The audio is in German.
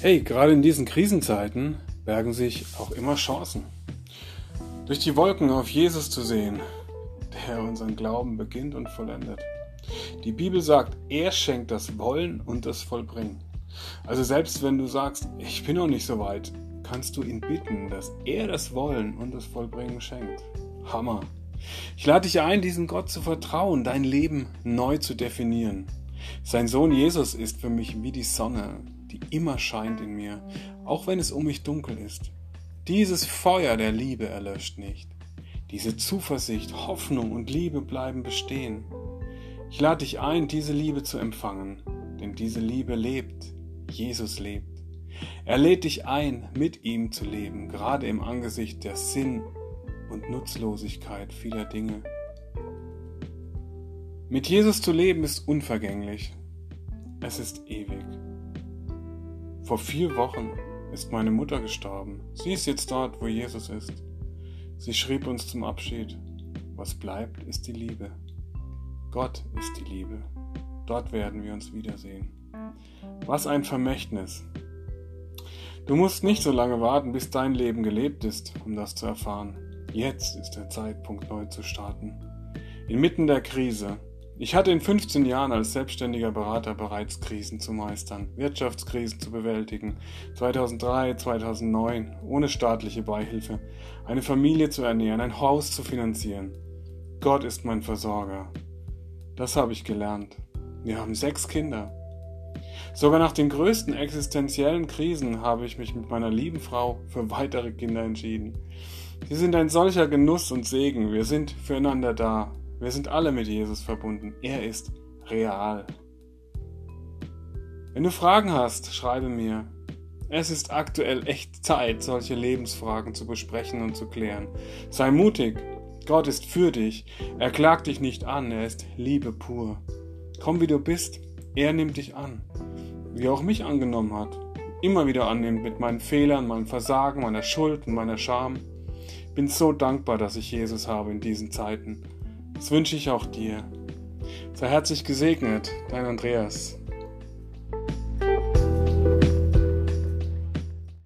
Hey, gerade in diesen Krisenzeiten bergen sich auch immer Chancen. Durch die Wolken auf Jesus zu sehen, der unseren Glauben beginnt und vollendet. Die Bibel sagt, er schenkt das Wollen und das Vollbringen. Also selbst wenn du sagst, ich bin noch nicht so weit, kannst du ihn bitten, dass er das Wollen und das Vollbringen schenkt. Hammer. Ich lade dich ein, diesem Gott zu vertrauen, dein Leben neu zu definieren. Sein Sohn Jesus ist für mich wie die Sonne, die immer scheint in mir, auch wenn es um mich dunkel ist. Dieses Feuer der Liebe erlöscht nicht. Diese Zuversicht, Hoffnung und Liebe bleiben bestehen. Ich lade dich ein, diese Liebe zu empfangen, denn diese Liebe lebt. Jesus lebt. Er lädt dich ein, mit ihm zu leben, gerade im Angesicht der Sinn- und Nutzlosigkeit vieler Dinge. Mit Jesus zu leben ist unvergänglich. Es ist ewig. Vor vier Wochen ist meine Mutter gestorben. Sie ist jetzt dort, wo Jesus ist. Sie schrieb uns zum Abschied, was bleibt, ist die Liebe. Gott ist die Liebe. Dort werden wir uns wiedersehen. Was ein Vermächtnis. Du musst nicht so lange warten, bis dein Leben gelebt ist, um das zu erfahren. Jetzt ist der Zeitpunkt, neu zu starten. Inmitten der Krise, ich hatte in 15 Jahren als selbstständiger Berater bereits Krisen zu meistern, Wirtschaftskrisen zu bewältigen, 2003, 2009, ohne staatliche Beihilfe, eine Familie zu ernähren, ein Haus zu finanzieren. Gott ist mein Versorger. Das habe ich gelernt. Wir haben sechs Kinder. Sogar nach den größten existenziellen Krisen habe ich mich mit meiner lieben Frau für weitere Kinder entschieden. Sie sind ein solcher Genuss und Segen. Wir sind füreinander da. Wir sind alle mit Jesus verbunden. Er ist real. Wenn du Fragen hast, schreibe mir. Es ist aktuell echt Zeit, solche Lebensfragen zu besprechen und zu klären. Sei mutig. Gott ist für dich. Er klagt dich nicht an. Er ist Liebe pur. Komm, wie du bist. Er nimmt dich an. Wie er auch mich angenommen hat. Immer wieder annimmt mit meinen Fehlern, meinem Versagen, meiner Schuld und meiner Scham. Bin so dankbar, dass ich Jesus habe in diesen Zeiten. Das wünsche ich auch dir. Sei herzlich gesegnet, dein Andreas.